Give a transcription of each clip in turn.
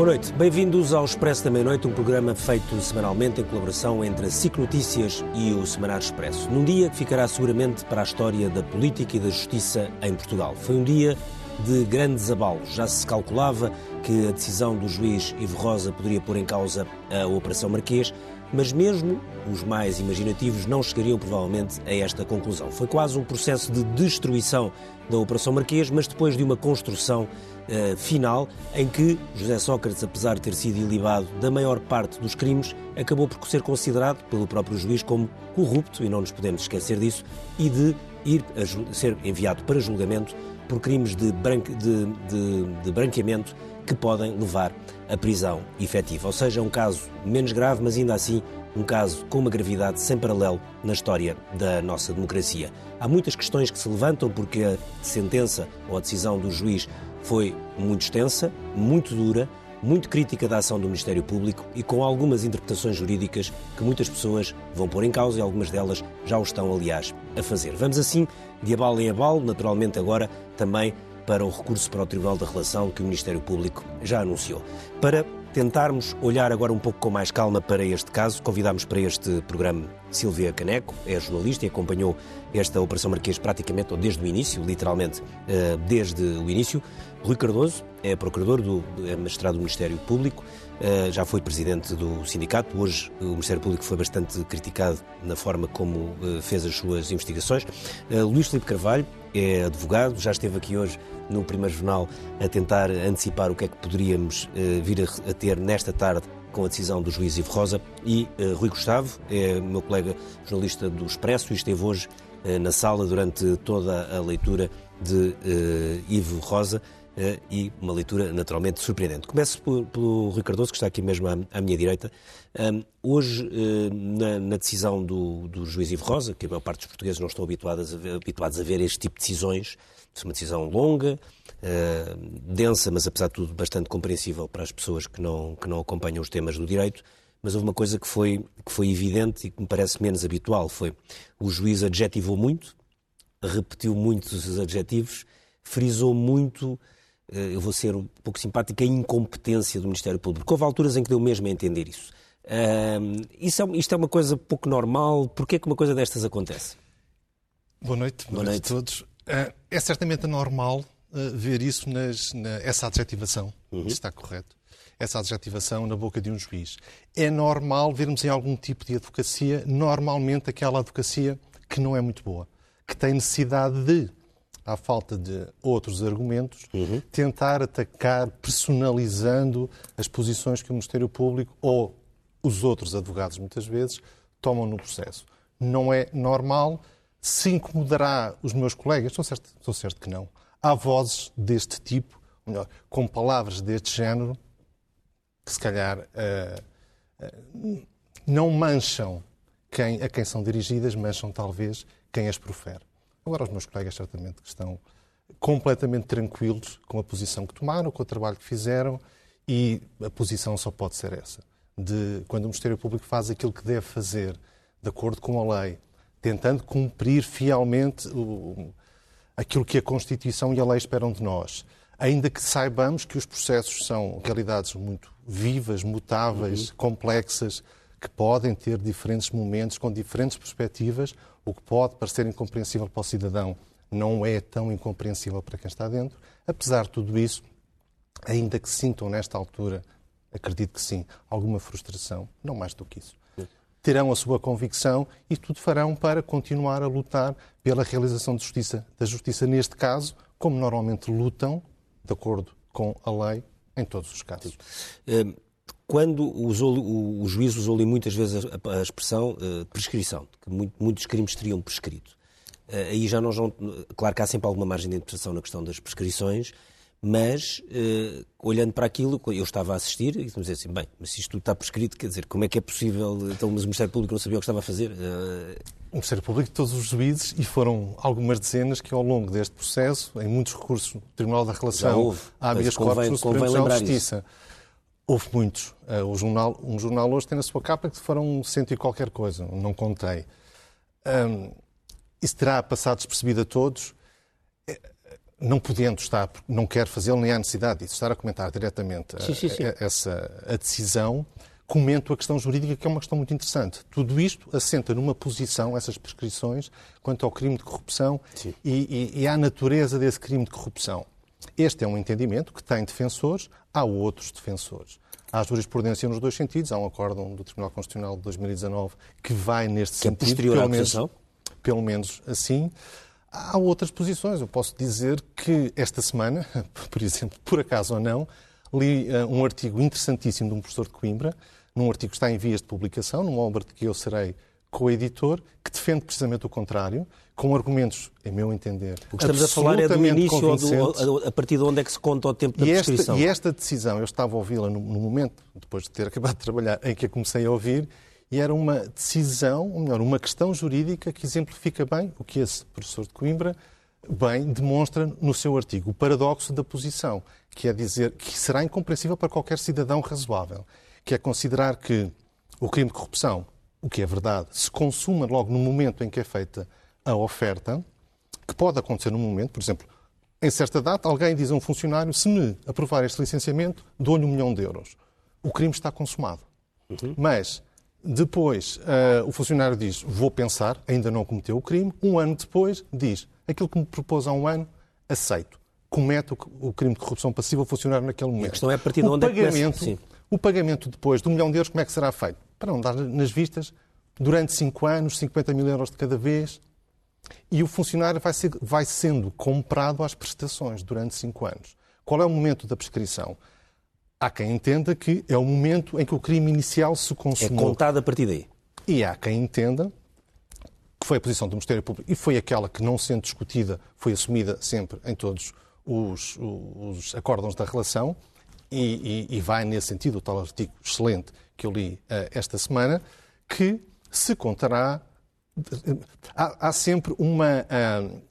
Boa noite, bem-vindos ao Expresso da Meia-Noite, um programa feito semanalmente em colaboração entre a SIC Notícias e o Semanário Expresso. Num dia que ficará seguramente para a história da política e da justiça em Portugal. Foi um dia de grandes abalos. Já se calculava que a decisão do juiz Ivo Rosa poderia pôr em causa a Operação Marquês, mas mesmo os mais imaginativos não chegariam provavelmente a esta conclusão. Foi quase um processo de destruição da Operação Marquês, mas depois de uma construção uh, final em que José Sócrates, apesar de ter sido ilibado da maior parte dos crimes, acabou por ser considerado pelo próprio juiz como corrupto, e não nos podemos esquecer disso, e de ir ser enviado para julgamento por crimes de, branque, de, de, de branqueamento que podem levar à prisão efetiva. Ou seja, um caso menos grave, mas ainda assim um caso com uma gravidade sem paralelo na história da nossa democracia. Há muitas questões que se levantam porque a sentença ou a decisão do juiz foi muito extensa, muito dura, muito crítica da ação do Ministério Público e com algumas interpretações jurídicas que muitas pessoas vão pôr em causa e algumas delas já o estão, aliás, a fazer. Vamos assim, de abalo em abalo, naturalmente agora também para o recurso para o Tribunal da Relação que o Ministério Público já anunciou. Para tentarmos olhar agora um pouco com mais calma para este caso, convidámos para este programa Silvia Caneco, é jornalista e acompanhou esta Operação Marquês praticamente, desde o início, literalmente, eh, desde o início. Rui Cardoso é procurador do é magistrado do Ministério Público, eh, já foi presidente do sindicato. Hoje o Ministério Público foi bastante criticado na forma como eh, fez as suas investigações. Luís Filipe Carvalho é advogado, já esteve aqui hoje no primeiro jornal a tentar antecipar o que é que poderíamos vir a ter nesta tarde com a decisão do juiz Ivo Rosa. E uh, Rui Gustavo, é meu colega jornalista do Expresso e esteve hoje uh, na sala durante toda a leitura de Ivo Rosa e uma leitura naturalmente surpreendente. Começo pelo Rui Cardoso, que está aqui mesmo à, minha direita. Hoje, na, na, decisão do, juiz Ivo Rosa, que a maior parte dos portugueses não estão habituados a ver, habituados a ver este tipo de decisões, é uma decisão longa, uh, densa, mas apesar de tudo bastante compreensível para as pessoas que não, que não acompanham os temas do direito. Mas houve uma coisa que foi, que foi evidente e que me parece menos habitual: foi o juiz adjetivou muito, repetiu muitos os adjetivos, frisou muito, eu vou ser um pouco simpático, a incompetência do Ministério Público. Houve alturas em que deu mesmo a entender isso. Uh, isso é, isto é uma coisa pouco normal. Porquê que uma coisa destas acontece? Boa noite, boa, boa noite a todos. Uh, é certamente normal uh, ver isso, nas, na, essa adjetivação, uhum. está correto, essa adjetivação na boca de um juiz. É normal vermos em algum tipo de advocacia, normalmente aquela advocacia que não é muito boa, que tem necessidade de, à falta de outros argumentos, uhum. tentar atacar personalizando as posições que o Ministério Público ou os outros advogados, muitas vezes, tomam no processo. Não é normal se incomodará os meus colegas, estou certo, estou certo que não. Há vozes deste tipo, melhor, com palavras deste género, que se calhar uh, uh, não mancham quem, a quem são dirigidas, mancham talvez quem as profere. Agora, os meus colegas certamente que estão completamente tranquilos com a posição que tomaram, com o trabalho que fizeram, e a posição só pode ser essa. De quando o Ministério Público faz aquilo que deve fazer, de acordo com a lei, tentando cumprir fielmente o, aquilo que a Constituição e a lei esperam de nós. Ainda que saibamos que os processos são realidades muito vivas, mutáveis, uhum. complexas, que podem ter diferentes momentos, com diferentes perspectivas, o que pode parecer incompreensível para o cidadão não é tão incompreensível para quem está dentro. Apesar de tudo isso, ainda que sintam nesta altura, acredito que sim, alguma frustração, não mais do que isso terão a sua convicção e tudo farão para continuar a lutar pela realização de justiça, da justiça neste caso, como normalmente lutam, de acordo com a lei, em todos os casos. Hum, quando usou, o, juiz usou ali muitas vezes a, a expressão uh, prescrição, que muito, muitos crimes teriam prescrito. Uh, aí já não, claro que há sempre alguma margem de interpretação na questão das prescrições, mas uh, olhando para aquilo, eu estava a assistir e estamos a dizer assim, bem, mas se isto tudo está prescrito, quer dizer, como é que é possível, então mas o Ministério Público não sabia o que estava a fazer? O Ministério Público, todos os juízes, e foram algumas dezenas que ao longo deste processo, em muitos recursos Tribunal da Relação, houve, há habeas corpus no Supremo Tribunal de Justiça, isso. Houve muitos. Uh, o jornal, um jornal hoje tem na sua capa que foram cento e qualquer coisa, não contei. Um, isso terá passado despercebido a todos não podendo estar, não quero fazê-lo nem há necessidade disso, estar a comentar diretamente sim, sim, sim. A, a, essa a decisão, comento a questão jurídica, que é uma questão muito interessante. Tudo isto assenta numa posição, essas prescrições, quanto ao crime de corrupção e, e, e à natureza desse crime de corrupção. Este é um entendimento que tem defensores, há outros defensores. Há jurisprudência nos dois sentidos. Há um acórdão do Tribunal Constitucional de 2019 que vai neste que é sentido. É posterior pelo à menos, pelo menos assim. Há outras posições. Eu posso dizer que esta semana, por exemplo, por acaso ou não, li uh, um artigo interessantíssimo de um professor de Coimbra, num artigo que está em vias de publicação, numa obra de que eu serei co-editor, que defende precisamente o contrário, com argumentos, em meu entender, O que estamos a falar é do início ou do, a partir de onde é que se conta o tempo da e prescrição. Esta, e esta decisão, eu estava a ouvi-la no, no, momento, depois de ter acabado de trabalhar, em que a comecei a ouvir, e era uma decisão, ou melhor, uma questão jurídica que exemplifica bem o que esse professor de Coimbra bem demonstra no seu artigo, o paradoxo da posição, que é dizer que será incompreensível para qualquer cidadão razoável, que é considerar que o crime de corrupção, o que é verdade, se consuma logo no momento em que é feita a oferta, que pode acontecer num momento, por exemplo, em certa data, alguém diz a um funcionário: se me aprovar este licenciamento, dou-lhe um milhão de euros. O crime está consumado. Uhum. Mas depois uh, o funcionário diz: vou pensar, ainda não cometeu o crime. Um ano depois diz: aquilo que me propôs há um ano, aceito. Comete o, o crime de corrupção passiva ao funcionário naquele momento. E a questão é a partir de onde pagamento, é que começa... O pagamento depois do milhão de euros, como é que será feito? Para não dar nas vistas, durante 5 anos, 50 mil euros de cada vez, e o funcionário vai, ser, vai sendo comprado às prestações durante 5 anos. Qual é o momento da prescrição? Há quem entenda que é o momento em que o crime inicial se consumou. É contado a partir daí. E há quem entenda que foi a posição do Ministério Público e foi aquela que, não sendo discutida, foi assumida sempre em todos os, os acórdãos da relação e, e, e, vai nesse sentido o tal artigo excelente que eu li uh, esta semana, que se contará. Há, há sempre uma. Uh,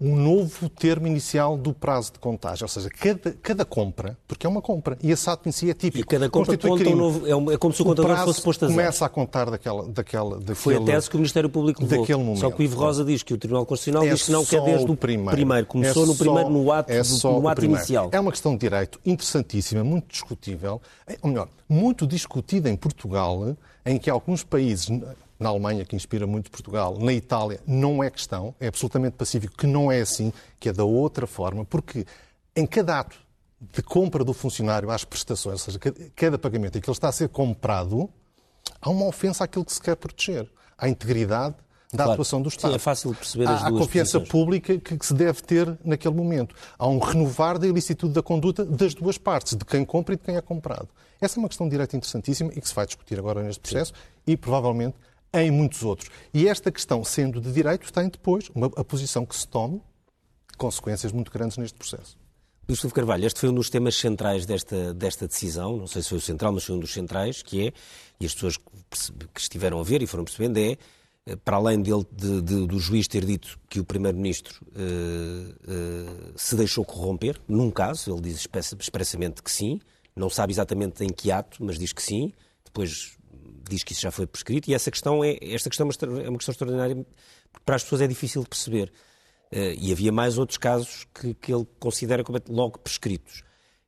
um novo termo inicial do prazo de contagem. Ou seja, cada, cada compra, porque é uma compra, e esse ato em si é típico. E cada compra conta um novo, é, é, como se o contador o fosse posto a zero. começa a contar daquela... daquela daquele, Foi a tese que o Ministério Público levou. Daquele momento. Só que o Ivo Rosa diz que o Tribunal Constitucional é diz que não, que é desde o primeiro. primeiro. Começou é no primeiro, no ato, é do, no ato inicial. É uma questão de direito interessantíssima, muito discutível, é, ou melhor, muito discutida em Portugal, em que alguns países na Alemanha, que inspira muito Portugal, na Itália, não é questão, é absolutamente pacífico, que não é assim, que é da outra forma, porque em cada ato de compra do funcionário às prestações, ou seja, cada pagamento em que ele está a ser comprado, há uma ofensa àquilo que se quer proteger, à integridade da claro. atuação do Estado. Sim, é fácil perceber as há, duas Há confiança posições. pública que se deve ter naquele momento. Há um renovar da ilicitude da conduta das duas partes, de quem compra e de quem é comprado. Essa é uma questão de direito interessantíssima e que se vai discutir agora neste processo Sim. e provavelmente em muitos outros. E esta questão, sendo de direito, tem depois uma, a posição que se tome consequências muito grandes neste processo. Silva Carvalho, este foi um dos temas centrais desta, desta decisão, não sei se foi o central, mas foi um dos centrais, que é, e as pessoas que estiveram a ver e foram percebendo, é, eh, para além dele, de, de, do juiz ter dito que o Primeiro-Ministro uh, uh, se deixou corromper, num caso, ele diz expressamente que sim, não sabe exatamente em que ato, mas diz que sim, depois diz que isso já foi prescrito e essa questão é, esta questão é uma questão extraordinária porque para as pessoas é difícil de perceber. Uh, e havia mais outros casos que, que ele considera logo prescritos,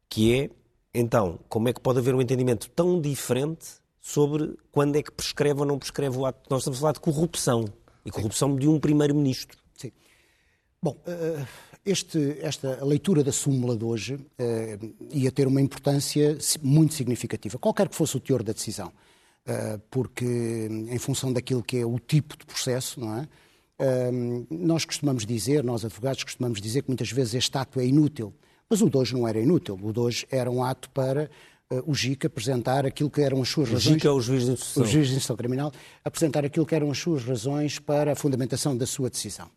que é, então, como é que pode haver um entendimento tão diferente sobre quando é que prescreve ou não prescreve o ato? Nós estamos a falar de corrupção, e corrupção de um primeiro-ministro. Sim. Bom, uh, este, esta leitura da súmula de hoje uh, ia ter uma importância muito significativa, qualquer que fosse o teor da decisão. Eh, porque em função daquilo que é o tipo de processo, não é? Eh, nós costumamos dizer, nós advogados costumamos dizer que muitas vezes este ato é inútil, mas o de não era inútil. O de era um ato para uh, o GIC apresentar aquilo que eram as suas o razões. O GIC é o juiz de instrução. O juiz de instrução criminal, apresentar aquilo que eram as suas razões para a fundamentação da sua decisão.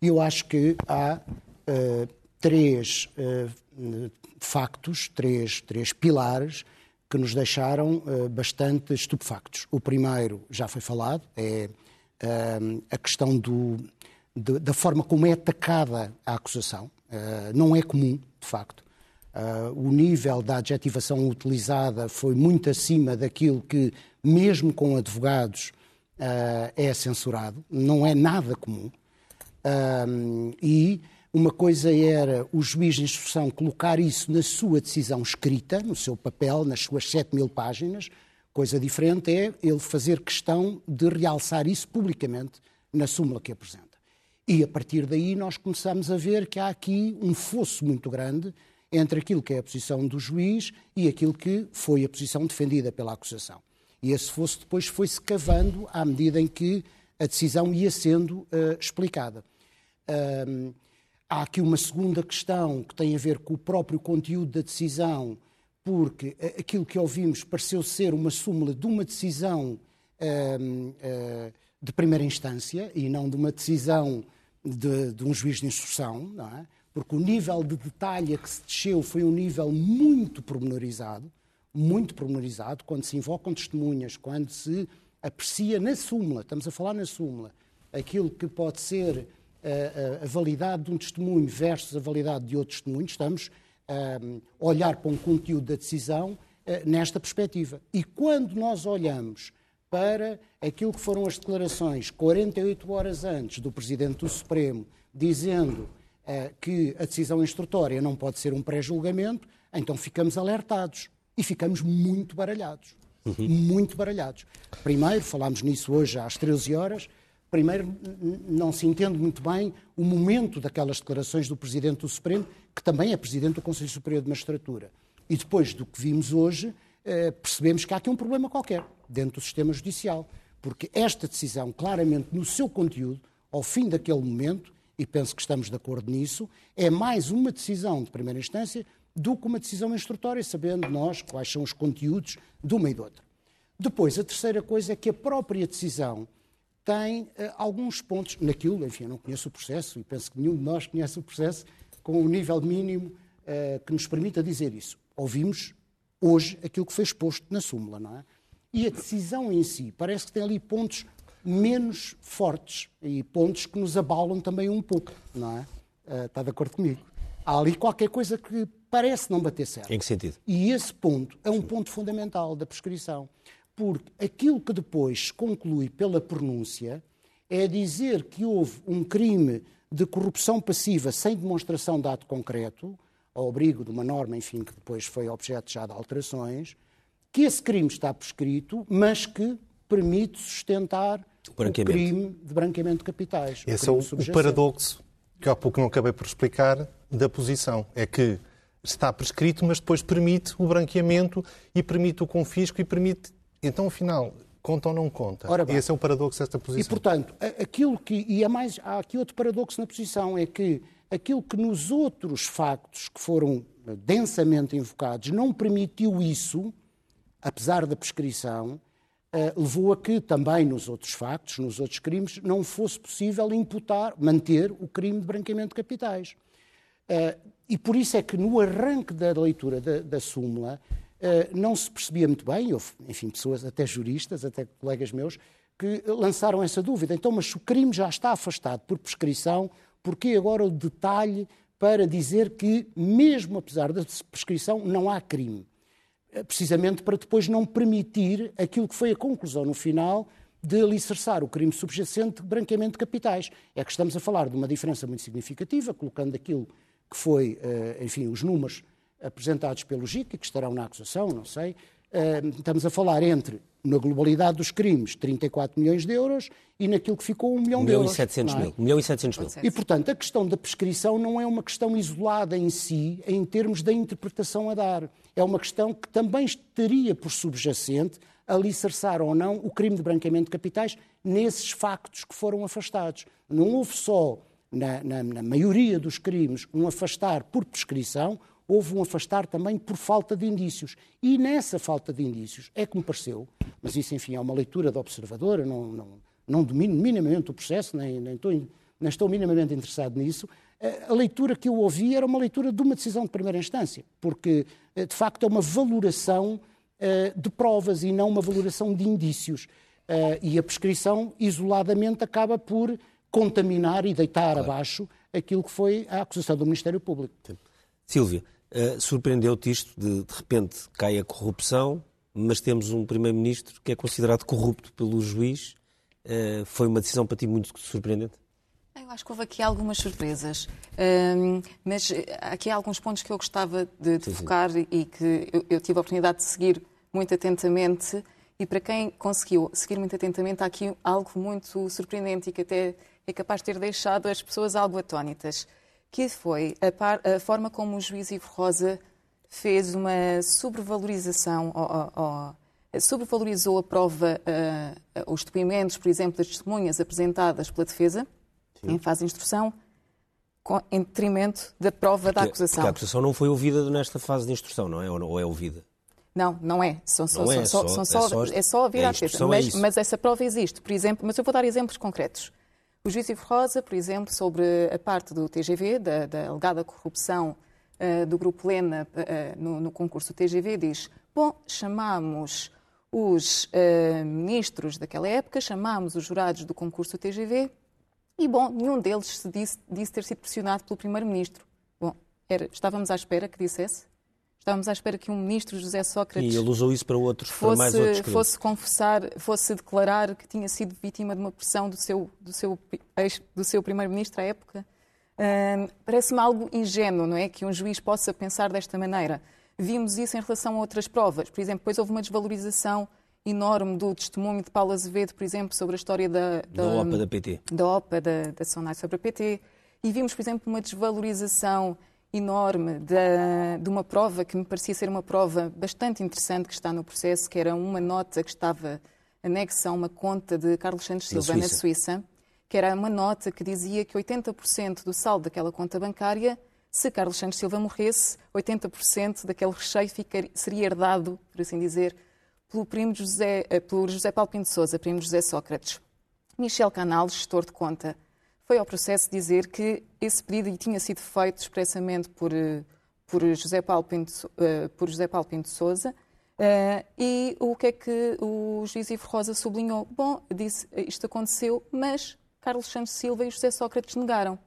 E eu acho que há uh, três uh, factos, três, três pilares que nos deixaram uh, bastante estupefactos. O primeiro já foi falado, é uh, a questão do, da forma como é atacada a acusação. Uh, não é comum, de facto. o nível da adjetivação utilizada foi muito acima daquilo que, mesmo com advogados, é censurado. Não é nada comum. e Uma coisa era o juiz de instrução colocar isso na sua decisão escrita, no seu papel, nas suas 7 mil páginas. Coisa diferente é ele fazer questão de realçar isso publicamente na súmula que apresenta. E a partir daí nós começamos a ver que há aqui um fosso muito grande entre aquilo que é a posição do juiz e aquilo que foi a posição defendida pela acusação. E esse fosso depois foi-se cavando à medida em que a decisão ia sendo uh, explicada. Há aqui uma segunda questão que tem a ver com o próprio conteúdo da decisão, porque aquilo que ouvimos pareceu ser uma súmula de uma decisão uh, uh, de primeira instância e não de uma decisão de, de um juiz de instrução, não é? porque o nível de detalhe a que se desceu foi um nível muito pormenorizado, muito pormenorizado, quando se invocam testemunhas, quando se aprecia na súmula, estamos a falar na súmula, aquilo que pode ser a, a, validade de um testemunho versus a validade de outro testemunho, estamos a olhar para um conteúdo da decisão eh, nesta perspectiva. E quando nós olhamos para aquilo que foram as declarações 48 horas antes do Presidente do Supremo, dizendo uh, que a decisão instrutória não pode ser um pré-julgamento, então ficamos alertados e ficamos muito baralhados. Uhum. Muito baralhados. Primeiro, falámos nisso hoje às 13 horas, Primeiro, não se entende muito bem o momento daquelas declarações do Presidente do Supremo, que também é Presidente do Conselho Superior de Magistratura. E depois do que vimos hoje, eh, percebemos que há aqui um problema qualquer dentro do sistema judicial. Porque esta decisão, claramente no seu conteúdo, ao fim daquele momento, e penso que estamos de acordo nisso, é mais uma decisão de primeira instância do que uma decisão instrutória, sabendo nós quais são os conteúdos de uma e de outra. Depois, a terceira coisa é que a própria decisão tem uh, alguns pontos naquilo, enfim, eu não conheço o processo e penso que nenhum de nós conhece o processo com o nível mínimo uh, que nos permita dizer isso. Ouvimos hoje aquilo que foi exposto na súmula, não é? E a decisão em si parece que tem ali pontos menos fortes e pontos que nos abalam também um pouco, não é? Uh, está de acordo comigo? Há ali qualquer coisa que parece não bater certo. Em que sentido? E esse ponto é um ponto fundamental da prescrição porque aquilo que depois se conclui pela pronúncia é dizer que houve um crime de corrupção passiva sem demonstração de ato concreto, ao abrigo de uma norma, enfim, que depois foi objeto já de alterações, que esse crime está prescrito, mas que permite sustentar o, o crime de branqueamento de capitais. Esse é o, o paradoxo que há pouco não acabei por explicar da posição. É que está prescrito, mas depois permite o branqueamento e permite o confisco e permite então, afinal, conta ou não conta? Ora bem, Esse é o paradoxo desta posição. E, portanto, aquilo que. E é mais, há aqui outro paradoxo na posição, é que aquilo que nos outros factos que foram densamente invocados não permitiu isso, apesar da prescrição, eh, levou a que também nos outros factos, nos outros crimes, não fosse possível imputar, manter o crime de branqueamento de capitais. Eh, e por isso é que no arranque da leitura da, da súmula não se percebia muito bem, houve, enfim, pessoas, até juristas, até colegas meus, que lançaram essa dúvida. Então, mas o crime já está afastado por prescrição, porquê agora o detalhe para dizer que, mesmo apesar da prescrição, não há crime? Eh, precisamente para depois não permitir aquilo que foi a conclusão no final de alicerçar o crime subjacente de branqueamento de capitais. É que estamos a falar de uma diferença muito significativa, colocando aquilo que foi, eh, enfim, os números apresentados pelo GIC, que estarão na acusação, não sei, estamos a falar entre, na globalidade dos crimes, 34 milhões de euros e naquilo que ficou 1 milhão, 1 milhão de euros. E 700 é? mil. 1 milhão e 700 mil. E, portanto, a questão da prescrição não é uma questão isolada em si, em termos da interpretação a dar. É uma questão que também estaria por subjacente alicerçar ou não o crime de branqueamento de capitais nesses factos que foram afastados. Não houve só, na, na, na maioria dos crimes, um afastar por prescrição, houve um afastar também por falta de indícios. E nessa falta de indícios é que me pareceu, mas isso, enfim, é uma leitura de observador, não, não, não domino minimamente o processo, nem, nem, estou, nem estou minimamente interessado nisso. A leitura que eu ouvi era uma leitura de uma decisão de primeira instância, porque, eh, de facto, é uma valoração eh, de provas e não uma valoração de indícios. Eh, e a prescrição, isoladamente, acaba por contaminar e deitar claro. abaixo aquilo que foi a acusação do Ministério Público. Silvia, Uh, Surpreendeu-te isto de, de repente, cai a corrupção, mas temos um primeiro-ministro que é considerado corrupto pelo juiz. Uh, foi uma decisão para ti muito surpreendente? eu acho que houve aqui algumas surpresas, um, mas aqui há alguns pontos que eu gostava de, de focar e que eu, eu, tive a oportunidade de seguir muito atentamente. E para quem conseguiu seguir muito atentamente, há aqui algo muito surpreendente e que até é capaz de ter deixado as pessoas algo atónitas, que foi a, par, a forma como o juiz Ivo Rosa fez uma sobrevalorização, ou, ou, sobrevalorizou a prova, uh, os depoimentos, por exemplo, das testemunhas apresentadas pela defesa, Sim. em fase de instrução, com, em detrimento da prova porque, da acusação. Porque a acusação não foi ouvida nesta fase de instrução, não é? Ou é ouvida? Não, não é. São só, é, só, são só, é só, é só ouvir é a defesa. Mas, é mas, essa prova existe. Por exemplo, mas eu vou dar exemplos concretos. O juiz Ivo Rosa, por exemplo, sobre a parte do TGV, da, da alegada corrupção uh, do Grupo Lena uh, no, no, concurso do TGV, diz: Bom, chamamos os uh, ministros daquela época, chamamos os jurados do concurso do TGV e, bom, nenhum deles se disse, disse ter sido pressionado pelo primeiro-ministro. Bom, era, estávamos à espera que dissesse. Estávamos à espera que um ministro, José Sócrates. E ele usou isso para outros, fosse, para mais outros crimes. Fosse confessar, fosse declarar que tinha sido vítima de uma pressão do seu, do seu, do seu primeiro-ministro à época. Uh, Parece-me algo ingênuo, não é? Que um juiz possa pensar desta maneira. Vimos isso em relação a outras provas. Por exemplo, depois houve uma desvalorização enorme do testemunho de Paulo Azevedo, por exemplo, sobre a história da, da, da OPA da PT. Da OPA, da, da Sonai sobre a PT. E vimos, por exemplo, uma desvalorização enorme de, de, uma prova que me parecia ser uma prova bastante interessante que está no processo, que era uma nota que estava anexa a uma conta de Carlos Santos Silva na Suíça. que era uma nota que dizia que 80% do saldo daquela conta bancária, se Carlos Santos Silva morresse, 80% daquele recheio ficaria, seria herdado, por assim dizer, pelo primo José, eh, pelo José Paulo Pinto Sousa, primo José Sócrates. Michel Canal, gestor de conta, foi ao processo dizer que esse pedido tinha sido feito expressamente por, eh, por, José, Paulo Pinto, uh, por José Paulo Pinto Sousa. Uh, e o que é que o juiz Ivo Rosa sublinhou? Bom, disse, isto aconteceu, mas Carlos Santos Silva e José Sócrates negaram.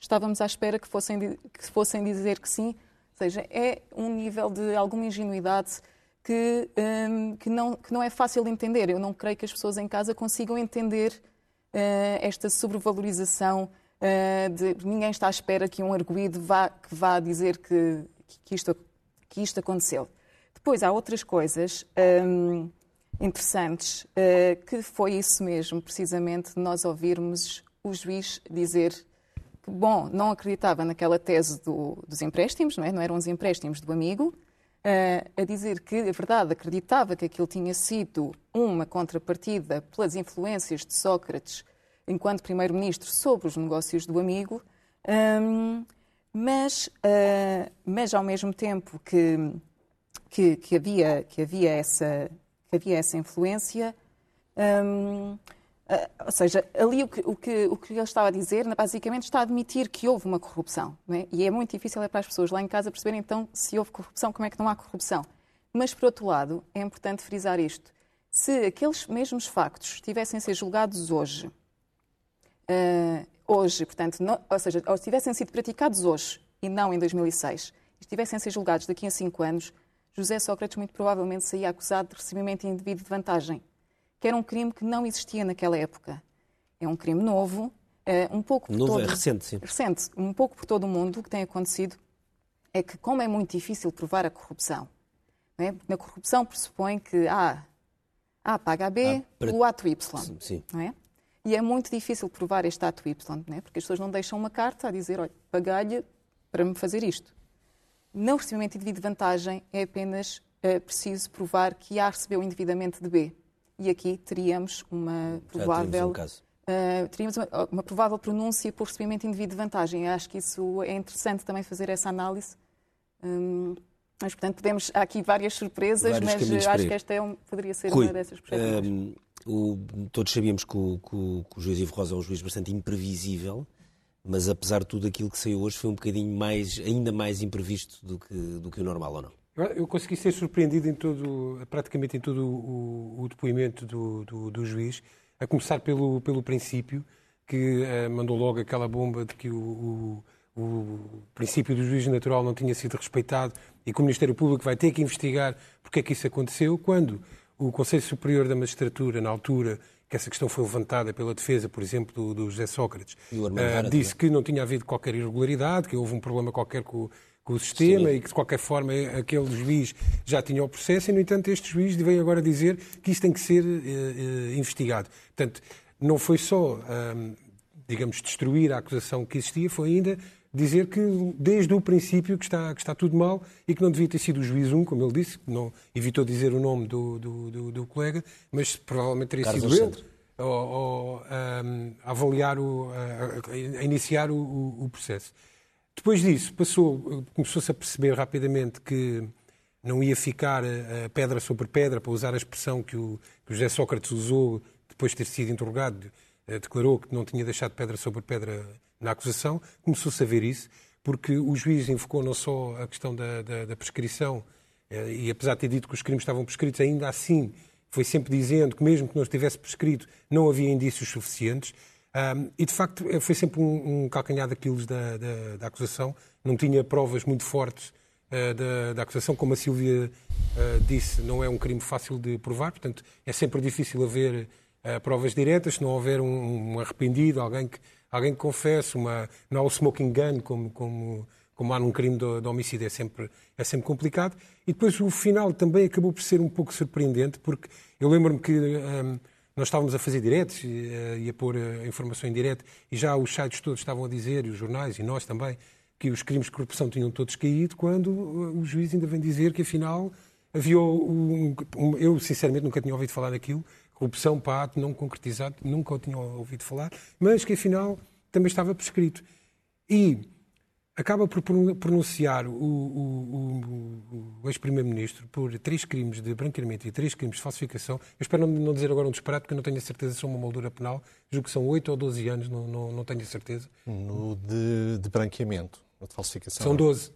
Estávamos à espera que fossem, que fossem dizer que sim. Ou seja, é um nível de alguma ingenuidade que, um, que, não, que não é fácil de entender. Eu não creio que as pessoas em casa consigam entender esta sobrevalorização uh, de ninguém está à espera que um arguído vá, que vá dizer que, que, isto, que isto aconteceu. Depois há outras coisas um, interessantes, uh, que foi isso mesmo, precisamente, nós ouvirmos o juiz dizer que, bom, não acreditava naquela tese do, dos empréstimos, não, é? não eram os empréstimos do amigo, a dizer que, é verdade, acreditava que aquilo tinha sido uma contrapartida pelas influências de Sócrates enquanto primeiro-ministro sobre os negócios do amigo, um, mas, uh, mas ao mesmo tempo que, que, que, havia, que, havia, essa, que havia essa influência, um, uh, ou seja, ali o que, o, que, o que ele estava a dizer, basicamente, está a admitir que houve uma corrupção. É? E é muito difícil é para as pessoas lá em casa perceberem, então, se houve corrupção, como é que não há corrupção. Mas, por outro lado, é importante frisar isto. Se aqueles mesmos factos tivessem sido julgados hoje, uh, hoje, portanto, não, ou seja, ou se tivessem sido praticados hoje e não em 2006, e tivessem sido julgados daqui a cinco anos, José Sócrates muito provavelmente saía acusado de recebimento indevido de vantagem que era um crime que não existia naquela época. É um crime novo, é, um pouco por novo todo... é recente, sim. Recente, um pouco por todo o mundo. O que tem acontecido é que, como é muito difícil provar a corrupção, é? na corrupção pressupõe que A, A paga a B ah, para... pelo ato Y. Sim. Não é? E é muito difícil provar este ato Y, é? porque as pessoas não deixam uma carta a dizer, olha, paguei-lhe para me fazer isto. Não recebimento de vantagem é apenas é, preciso provar que A recebeu indevidamente de B e aqui teríamos uma provável. Uh, teríamos uma, uma, provável pronúncia por recebimento indevido de vantagem. acho que isso é interessante também fazer essa análise. Um, mas, portanto, podemos. Há aqui várias surpresas, vários mas acho que esta é um, poderia ser Rui, uma dessas perspectivas. Um, o, todos sabíamos que o, que, o, que o juiz Ivo Rosa é um juiz bastante imprevisível, mas apesar de tudo aquilo que saiu hoje foi um bocadinho mais, ainda mais imprevisto do que, do que o normal, ou não? Eu consegui ser surpreendido em todo, praticamente em todo o, o depoimento do, do, do, juiz, a começar pelo, pelo princípio, que uh, mandou logo aquela bomba de que o, o, o, princípio do juiz natural não tinha sido respeitado e que o Ministério Público vai ter que investigar porque é que isso aconteceu, quando o Conselho Superior da Magistratura, na altura, que essa questão foi levantada pela defesa, por exemplo, do, do José Sócrates. Uh, disse que não tinha havido qualquer irregularidade, que houve um problema qualquer com, com o sistema Sim. e que, de qualquer forma, aquele juiz já tinha o processo e, no entanto, este juiz vem agora dizer que isso tem que ser uh, uh, investigado. Portanto, não foi só, digamos, destruir a acusação que existia, foi ainda dizer que desde o princípio que está, que está tudo mal e que não devia ter sido o juiz 1, como ele disse, não evitou dizer o nome do, do, do, do colega, mas provavelmente teria Carlos sido ele ou, ou, um, avaliar, o, a, a iniciar o, o, processo. Depois disso, passou, começou-se a perceber rapidamente que não ia ficar pedra sobre pedra, para usar a expressão que o, que o José Sócrates usou depois de ter sido interrogado, eh, declarou que não tinha deixado pedra sobre pedra na acusação, começou-se a ver isso, porque o juiz invocou não só a questão da, da, da prescrição, eh, e apesar de ter dito que os crimes estavam prescritos, ainda assim foi sempre dizendo que mesmo que não estivesse prescrito, não havia indícios suficientes. Um, e, de facto, eh, foi sempre um, um calcanhar daquilo da, da, da, acusação. Não tinha provas muito fortes uh, da, da, acusação. Como a Silvia uh, disse, não é um crime fácil de provar. Portanto, é sempre difícil haver uh, provas diretas. Se não houver um, um arrependido, alguém que alguém que confesse, uma, não há o smoking gun como, como, como há num crime de, de homicídio, é sempre, é sempre complicado. E depois o final também acabou por ser um pouco surpreendente, porque eu lembro-me que um, nós estávamos a fazer diretos e, uh, e a pôr uh, informação em direto, e já os sites todos estavam a dizer, e os jornais, e nós também, que os crimes de corrupção tinham todos caído, quando uh, o juiz ainda vem dizer que afinal havia um, um, eu sinceramente nunca tinha ouvido falar daquilo, corrupção, ato não concretizado, nunca o tinha ouvido falar, mas que afinal também estava prescrito. E acaba por pronunciar o, o, o ex-primeiro-ministro por três crimes de branqueamento e três crimes de falsificação. Eu espero não, dizer agora um disparate, porque eu não tenho a certeza se são uma moldura penal. Julgo que são 8 ou 12 anos, não, não, não tenho a certeza. No de, de branqueamento, de falsificação. São 12.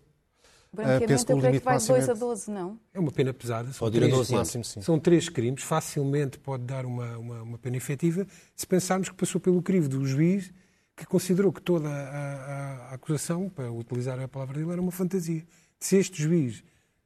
Branqueamento, uh, eu creio que vai de 2 a 12, não? É uma pena pesada. São, três, 12 máximo, sim. são três crimes, facilmente pode dar uma, uma, uma, pena efetiva, se pensarmos que passou pelo crivo do juiz que considerou que toda a, a, a acusação, para utilizar a palavra dele, era uma fantasia. Se este juiz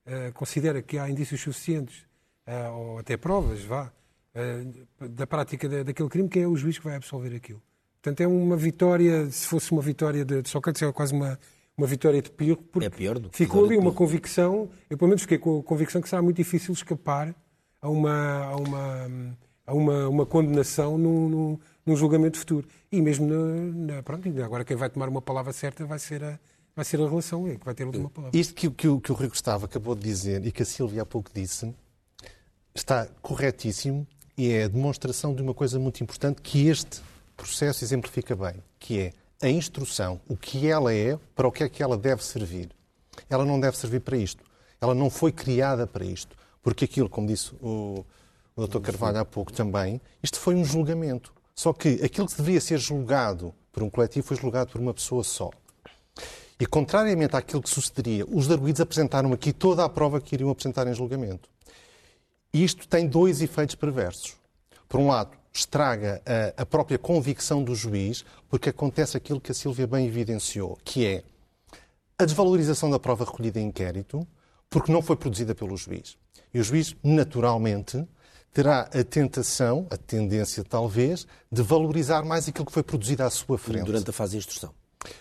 uh, considera que há indícios suficientes, uh, ou até provas, vá, uh, da prática da, daquele crime, quem é o juiz que vai absolver aquilo? Portanto, é uma vitória, se fosse uma vitória de, de Sócrates, é quase uma uma vitória de Pirro, porque é pior do ficou ali uma convicção, eu pelo menos fiquei com a convicção que será muito difícil escapar a uma, a uma, a uma, uma condenação num, num, num, julgamento futuro. E mesmo, na, na, pronto, agora quem vai tomar uma palavra certa vai ser a, vai ser a relação, é que vai ter a última palavra. Isto que, que, que o Rui Gustavo acabou de dizer e que a Silvia há pouco disse, está corretíssimo e é a demonstração de uma coisa muito importante que este processo exemplifica bem, que é a instrução, o que ela é, para o que é que ela deve servir. Ela não deve servir para isto. Ela não foi criada para isto. Porque aquilo, como disse o, o Dr. Carvalho há pouco também, isto foi um julgamento. Só que aquilo que deveria ser julgado por um coletivo foi julgado por uma pessoa só. E, contrariamente àquilo que sucederia, os arguídos apresentaram aqui toda a prova que iriam apresentar em julgamento. Isto tem dois efeitos perversos. Por um lado, estraga a, a própria convicção do juiz, porque acontece aquilo que a Silvia bem evidenciou, que é a desvalorização da prova recolhida em inquérito, porque não foi produzida pelo juiz. E o juiz, naturalmente, terá a tentação, a tendência talvez, de valorizar mais aquilo que foi produzido à sua frente. Durante a fase de instrução.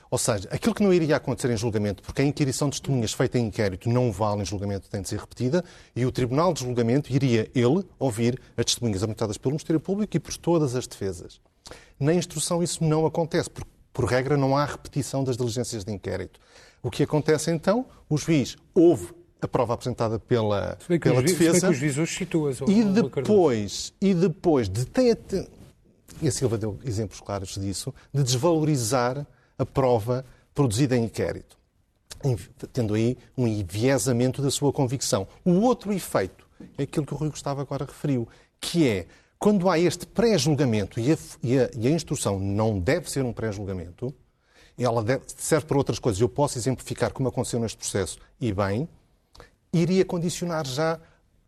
Ou seja, aquilo que não iria acontecer em julgamento, porque a inquirição de testemunhas feita em inquérito não vale em julgamento, tem de ser repetida, e o Tribunal de Julgamento iria, ele, ouvir as testemunhas aumentadas pelo Ministério Público e por todas as defesas. Na instrução isso não acontece, porque, por regra, não há repetição das diligências de inquérito. O que acontece então? O juiz ouve a prova apresentada pela, pela juiz, defesa. Que o juiz hoje citou e depois, e depois de ter, e a Silva deu exemplos claros disso, de desvalorizar a prova produzida em inquérito, tendo aí um enviesamento da sua convicção. O outro efeito é aquilo que o Rui Gustavo agora referiu, que é quando há este pré-julgamento e, e, e a, instrução não deve ser um pré-julgamento, ela deve, serve para outras coisas. Eu posso exemplificar como aconteceu neste processo, e bem, iria condicionar já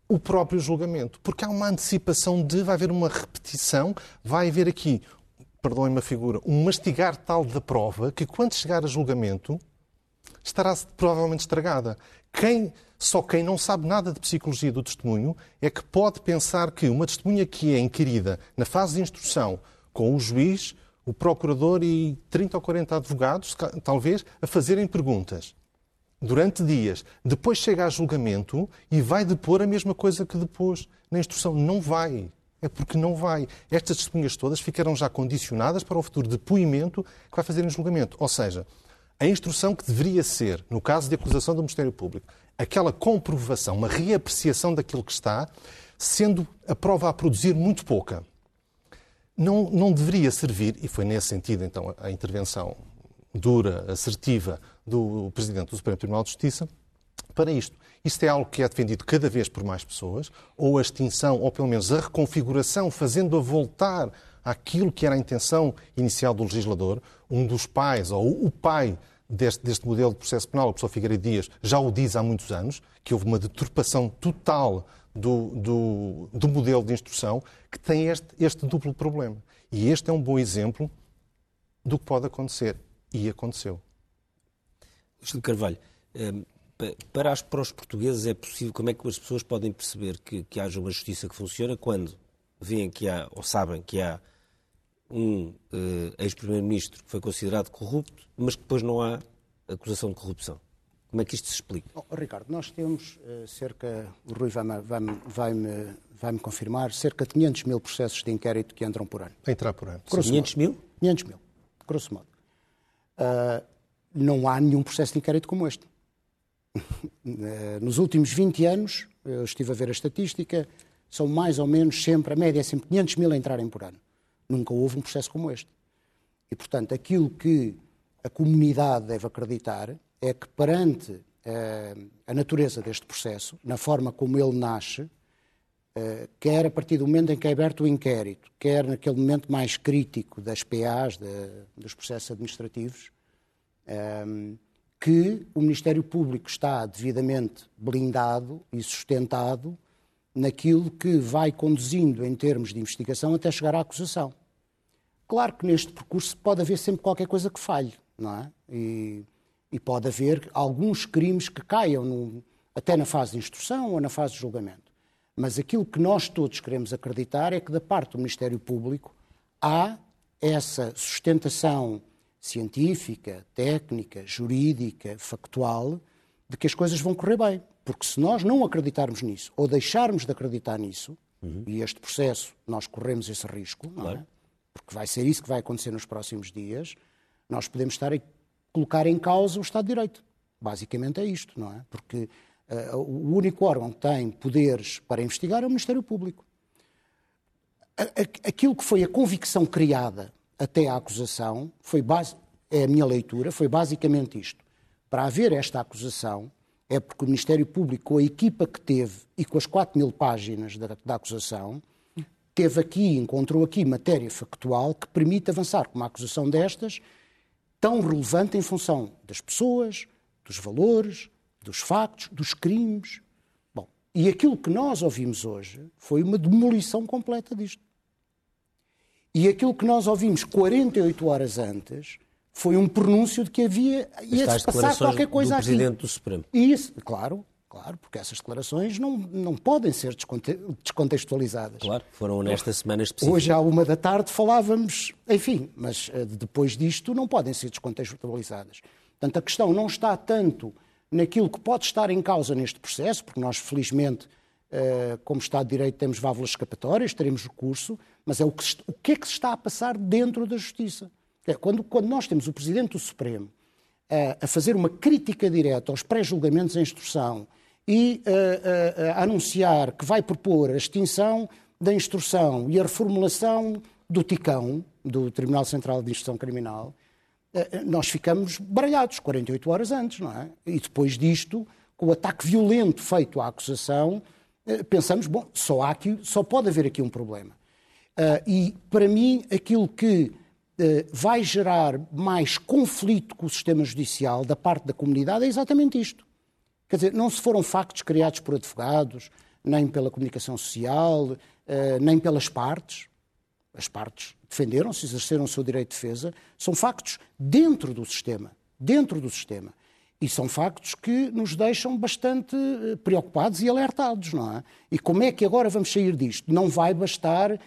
o próprio julgamento. Porque há uma antecipação de, vai haver uma repetição, vai haver aqui perdoem-me a figura, um mastigar tal da prova que quando chegar a julgamento estará provavelmente estragada. Quem, só quem não sabe nada de psicologia do testemunho é que pode pensar que uma testemunha que é inquirida na fase de instrução com o juiz, o procurador e 30 ou 40 advogados, talvez, a fazerem perguntas durante dias. Depois chega a julgamento e vai depor a mesma coisa que depois na instrução. Não vai. É porque não vai. Estas testemunhas todas ficarão já condicionadas para o futuro depoimento que vai fazer em julgamento. Ou seja, a instrução que deveria ser, no caso de acusação do Ministério Público, aquela comprovação, uma reapreciação daquilo que está, sendo a prova a produzir muito pouca, não, não deveria servir, e foi nesse sentido então a intervenção dura, assertiva do Presidente do Supremo Tribunal de Justiça, para isto. Isto é algo que é defendido cada vez por mais pessoas, ou a extinção, ou pelo menos a reconfiguração, fazendo-a voltar àquilo que era a intenção inicial do legislador. Um dos pais, ou o pai deste, deste modelo de processo penal, o professor Figueiredo Dias, já o diz há muitos anos, que houve uma deturpação total do, do, do modelo de instrução que tem este, este duplo problema. E este é um bom exemplo do que pode acontecer. E aconteceu. Luís Carvalho, hum, para, as, para os portugueses é possível, como é que as pessoas podem perceber que, que haja uma justiça que funciona quando veem que há, ou sabem que há um uh, ex-primeiro-ministro que foi considerado corrupto, mas que depois não há acusação de corrupção? Como é que isto se explica? Oh, Ricardo, nós temos uh, cerca, o Rui vai-me vai vai vai confirmar, cerca de 500 mil processos de inquérito que entram por ano. Entrar por ano. 500 modo. mil? 500 mil, grosso modo. Uh, não há nenhum processo de inquérito como este. Nos últimos 20 anos, eu estive a ver a estatística, são mais ou menos sempre, a média é sempre 500 mil a entrarem por ano. Nunca houve um processo como este. E, portanto, aquilo que a comunidade deve acreditar é que, perante uh, a natureza deste processo, na forma como ele nasce, quer a partir do momento em que é aberto o inquérito, quer naquele momento mais crítico das PAs, de, dos processos administrativos, um, que o Ministério Público está devidamente blindado e sustentado naquilo que vai conduzindo em termos de investigação até chegar à acusação. Claro que neste percurso pode haver sempre qualquer coisa que falhe, não é? E, e pode haver alguns crimes que caiam no, até na fase de instrução ou na fase de julgamento. Mas aquilo que nós todos queremos acreditar é que da parte do Ministério Público há essa sustentação científica, técnica, jurídica, factual, de que as coisas vão correr bem. Porque se nós não acreditarmos nisso, ou deixarmos de acreditar nisso, uhum. e este processo, nós corremos esse risco, claro. é? porque vai ser isso que vai acontecer nos próximos dias, nós podemos estar a colocar em causa o Estado de Direito. Basicamente é isto, não é? Porque uh, o único órgão que tem poderes para investigar é o Ministério Público. Aquilo que foi a convicção criada até à acusação, foi base, é a minha leitura, foi basicamente isto. Para haver esta acusação, é porque o Ministério Público, com a equipa que teve e com as 4 mil páginas da, da acusação, teve aqui, encontrou aqui matéria factual que permite avançar com uma acusação destas, tão relevante em função das pessoas, dos valores, dos factos, dos crimes. Bom, e aquilo que nós ouvimos hoje foi uma demolição completa disto. E aquilo que nós ouvimos 48 horas antes foi um pronúncio de que havia ia passar qualquer coisa do aqui. Presidente do Supremo. Isso, claro, claro, porque essas declarações não, não podem ser descontextualizadas. Claro, foram nesta semana específica. Hoje, à uma da tarde, falávamos, enfim, mas eh, depois disto não podem ser descontextualizadas. Portanto, a questão não está tanto naquilo que pode estar em causa neste processo, porque nós, felizmente, eh, como Estado de Direito, temos válvulas escapatórias, teremos recurso, mas é o que, o que é que se está a passar dentro da Justiça. É, quando, quando nós temos o Presidente do Supremo a, a fazer uma crítica direta aos pré-julgamentos em instrução e a, a, a anunciar que vai propor a extinção da instrução e a reformulação do TICão, do Tribunal Central de Instrução Criminal, eh, eh, nós ficamos baralhados 48 horas antes, não é? E depois disto, com o ataque violento feito à acusação, eh, pensamos, bom, só, há aqui, só pode haver aqui um problema. E, para mim, aquilo que vai gerar mais conflito com o sistema judicial da parte da comunidade é exatamente isto. Quer dizer, não se foram factos criados por advogados, nem pela comunicação social, nem pelas partes. As partes defenderam-se, exerceram o seu direito de defesa. São factos dentro do sistema. Dentro do sistema. E são factos que nos deixam bastante eh, preocupados e alertados, não é? E como é que agora vamos sair disto? Não vai bastar uh,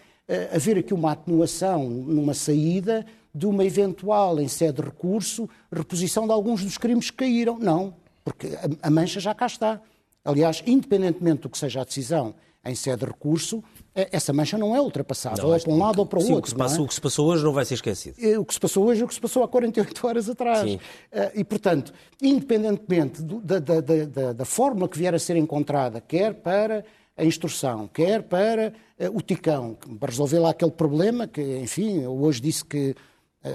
haver aqui uma atenuação numa saída de uma eventual, em sede de recurso, reposição de alguns dos crimes que caíram. Não, porque a, a mancha já cá está. Aliás, independentemente do que seja a decisão em sede de recurso, eh, essa mancha não é ultrapassável, ou para um lado ou para o sim, outro. O que, se passa, é? o que se passou hoje não vai ser esquecido. Eh, o que se passou hoje é o que se passou há 48 horas atrás. Sim. Eh, e, portanto, independentemente da, da, da, da forma que vier a ser encontrada, quer para a instrução, quer para o TICão, para resolver lá aquele problema que, enfim, eu hoje disse que,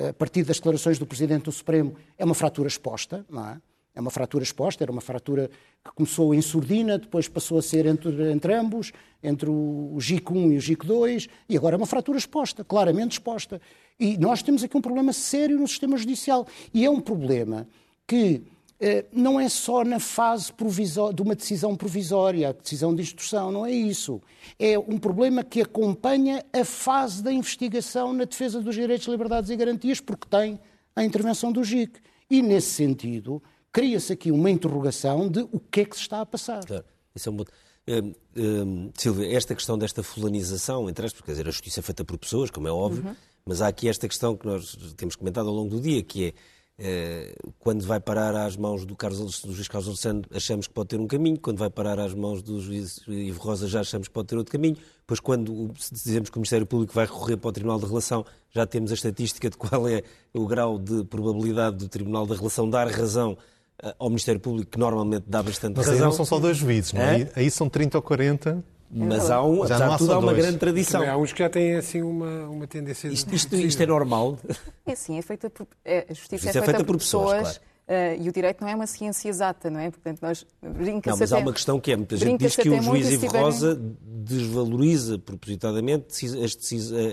a partir das declarações do Presidente do Supremo, é uma fratura exposta, não é? É uma fratura exposta, era uma fratura que começou em surdina, depois passou a ser entre, entre ambos, entre o GIC1 e o GIC2, e agora é uma fratura exposta, claramente exposta. E nós temos aqui um problema sério no sistema judicial. E é um problema que eh, não é só na fase de uma decisão provisória, a decisão de instrução, não é isso. É um problema que acompanha a fase da investigação na defesa dos direitos, liberdades e garantias, porque tem a intervenção do GIC. E, nesse sentido, cria-se aqui uma interrogação de o que é que se está a passar. Claro, isso é um hum, hum, Silvia, esta questão desta fulanização, entre aspas, quer dizer, a justiça é feita por pessoas, como é óbvio, uhum. mas há aqui esta questão que nós temos comentado ao longo do dia, que é eh, quando vai parar às mãos do, Carlos, do juiz Carlos Alexandre, achamos que pode ter um caminho, quando vai parar às mãos do juiz Ivo Rosa, já achamos que pode ter outro caminho, depois quando dizemos que o Ministério Público vai recorrer para o Tribunal de Relação, já temos a estatística de qual é o grau de probabilidade do Tribunal de Relação dar razão ao Ministério Público, que normalmente dá bastante Mas razão. São só dois juízes, não é? Aí são 30 ou 40. Mas há um, já apesar de tudo, há uma dois. grande tradição. Também há uns que já têm assim uma, uma tendência... Isto, isto, isto é normal? É sim, é feita por, é, a justiça, a justiça é, feita por, pessoas, pessoas claro. uh, e o direito não é uma ciência exata, não é? Portanto, nós brinca Não, mas há uma questão que é, muita gente diz que o juiz Ivo Rosa desvaloriza propositadamente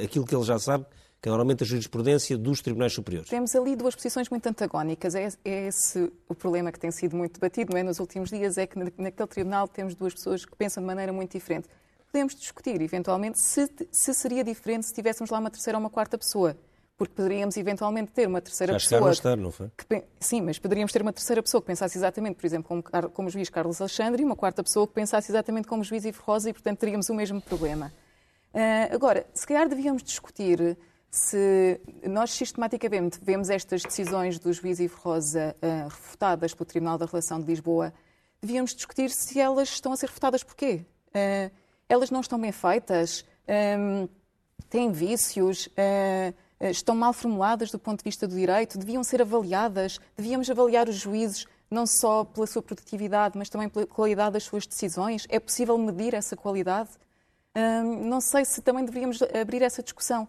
aquilo que ele já sabe que é normalmente a jurisprudência dos tribunais superiores. Temos ali duas posições muito antagónicas. É, é esse o problema que tem sido muito debatido não é, nos últimos dias, é que naquele tribunal temos duas pessoas que pensam de maneira muito diferente. Podemos discutir, eventualmente, se, se seria diferente se tivéssemos lá uma terceira ou uma quarta pessoa porque poderíamos eventualmente ter uma terceira Já pessoa. A estar, não foi? Que, sim, mas poderíamos ter uma terceira pessoa que pensasse exatamente, por exemplo, como, como o juiz Carlos Alexandre e uma quarta pessoa que pensasse exatamente como o juiz Ivo Rosa e, portanto, teríamos o mesmo problema. Uh, agora, se calhar devíamos discutir se nós sistematicamente vemos estas decisões do juiz Ivo Rosa uh, refutadas pelo Tribunal da Relação de Lisboa, devíamos discutir se elas estão a ser refutadas porquê. Uh, elas não estão bem feitas, um, têm vícios, uh, estão mal formuladas do ponto de vista do direito, deviam ser avaliadas, devíamos avaliar os juízes não só pela sua produtividade, mas também pela qualidade das suas decisões. É possível medir essa qualidade? não sei se também deveríamos abrir essa discussão.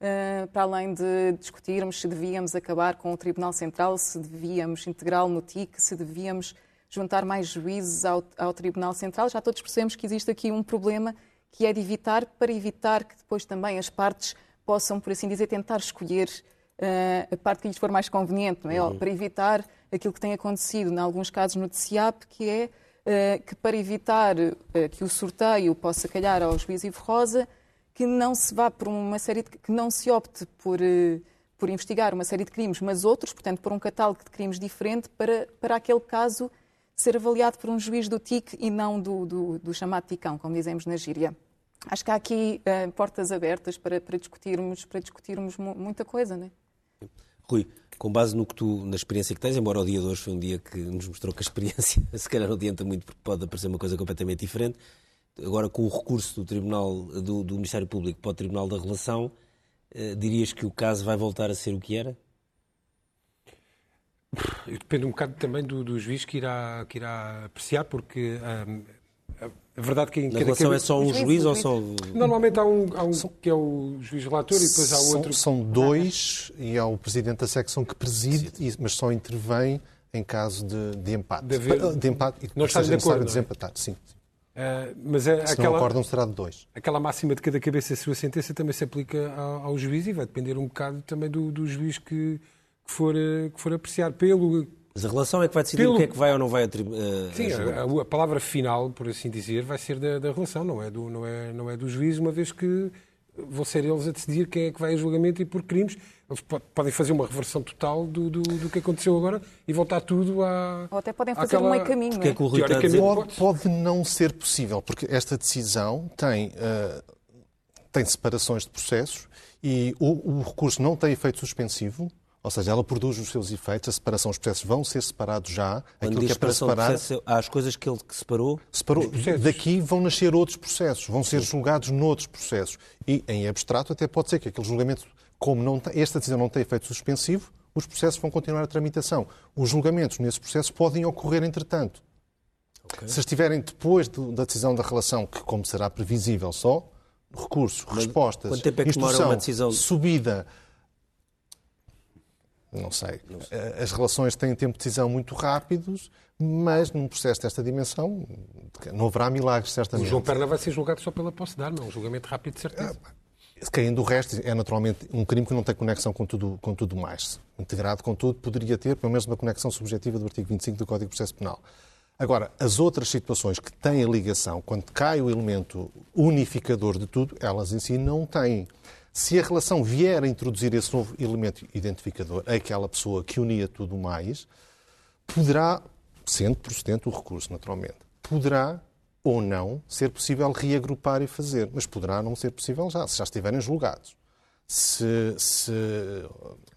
Uh, para além de discutirmos se devíamos acabar com o Tribunal Central, se devíamos integrá-lo no TIC, se devíamos juntar mais juízes ao, ao, Tribunal Central, já todos percebemos que existe aqui um problema que é de evitar, para evitar que depois também as partes possam, por assim dizer, tentar escolher uh, a parte que lhes for mais conveniente, não é? Uhum. Para evitar aquilo que tem acontecido, em alguns casos, no TCIAP, que é uh, que para evitar que o sorteio possa calhar ao juiz Ivo Rosa, que não se vá por uma série de, que não se opte por, eh, por investigar uma série de crimes, mas outros, portanto, por um catálogo de crimes diferente para, para aquele caso ser avaliado por um juiz do TIC e não do, do, do chamado TICão, como dizemos na gíria. Acho que há aqui uh, portas abertas para, para, discutirmos, para discutirmos muita coisa, não é? Rui, com base no que tu, na experiência que tens, embora o dia de hoje foi um dia que nos mostrou que a experiência se calhar não adianta muito porque pode aparecer uma coisa completamente diferente, agora com o recurso do Tribunal do, do Ministério Público para o Tribunal da Relação, eh, dirias que o caso vai voltar a ser o que era? Depende um bocado também do, do juiz que irá, que irá apreciar, porque hum, a verdade que em Na relação é só um juiz ou só... Normalmente há um, há um que é o juiz relator e depois há outro... São, são dois e há o presidente da secção que preside, mas só intervém em caso de, de empate. De, haver... de empate e não está de acordo, desempatar, sim. Uh, mas é Se aquela, não acordam, será de dois. Aquela máxima de cada cabeça a sua sentença também se aplica ao, ao juiz e vai depender um bocado também do, do juiz que, que, for, que for apreciar pelo. Mas a relação é que vai decidir pelo... o que é que vai ou não vai atribuir. Uh, Sim, a, a, palavra final, por assim dizer, vai ser da, da relação, não é do, não, é, não é do juiz, uma vez que vão ser eles a decidir quem é que vai a julgamento e por crimes. Eles podem fazer uma reversão total do, do, do que aconteceu agora e voltar tudo a. Ou até podem fazer àquela... um meio caminho. Porque é que o Rui pode, pode não ser possível, porque esta decisão tem, uh, tem separações de processos e o, o recurso não tem efeito suspensivo, ou seja, ela produz os seus efeitos, a separação, os processos vão ser separados já. Quando aquilo que é para separar. Processo, há as coisas que ele que separou. separou. Daqui vão nascer outros processos, vão ser julgados noutros processos. E, em abstrato, até pode ser que aquele julgamento, como não esta decisão não tem efeito suspensivo, os processos vão continuar a tramitação. Os julgamentos nesses processos podem ocorrer entretanto. Okay. Se estiverem depois de, da decisão da relação, que, como será previsível só, recursos, Mas respostas, é instrução, uma decisão... subida não sei. As relações têm tempo de decisão muito rápidos, mas num processo desta dimensão não haverá milagres, certamente. O João Perna vai ser julgado só pela posse de arma, é um julgamento rápido, de certeza. Ah, caindo o resto, é naturalmente um crime que não tem conexão com tudo, com tudo mais. Integrado com tudo, poderia ter, pelo menos, uma conexão subjetiva do artigo 25 do Código de Processo Penal. Agora, as outras situações que têm a ligação, quando cai o elemento unificador de tudo, elas em si não têm. Se a relação vier a introduzir esse novo elemento identificador, aquela pessoa que unia tudo mais, poderá, sendo procedente o recurso, naturalmente, poderá ou não ser possível reagrupar e fazer, mas poderá não ser possível já, se já estiverem julgados. Se, se...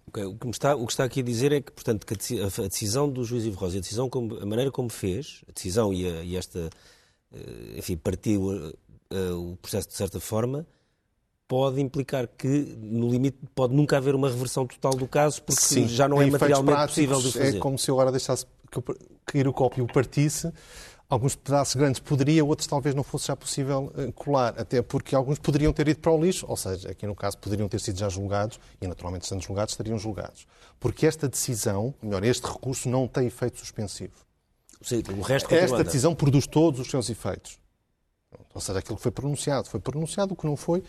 Okay, o, que está, o que está aqui a dizer é que, portanto, que a decisão do juiz Ivo Rosa, a, decisão como, a maneira como fez, a decisão e, a, e esta, eh, enfim, partiu uh, o processo de certa forma, pode implicar que, no limite, pode nunca haver uma reversão total do caso, porque Sim, já não é materialmente possível de fazer. É como se eu agora deixasse cair o copo e o partisse. Alguns pedaços grandes poderia, outros talvez não fosse já possível eh, colar, até porque alguns poderiam ter ido para o lixo, ou seja, aqui no caso poderiam ter sido já julgados, e naturalmente estando julgados, estariam julgados. Porque esta decisão, melhor, este recurso não tem efeito suspensivo. Sim, o resto Esta decisão produz todos os seus efeitos. Ou seja, aquilo que foi pronunciado foi pronunciado, o que não foi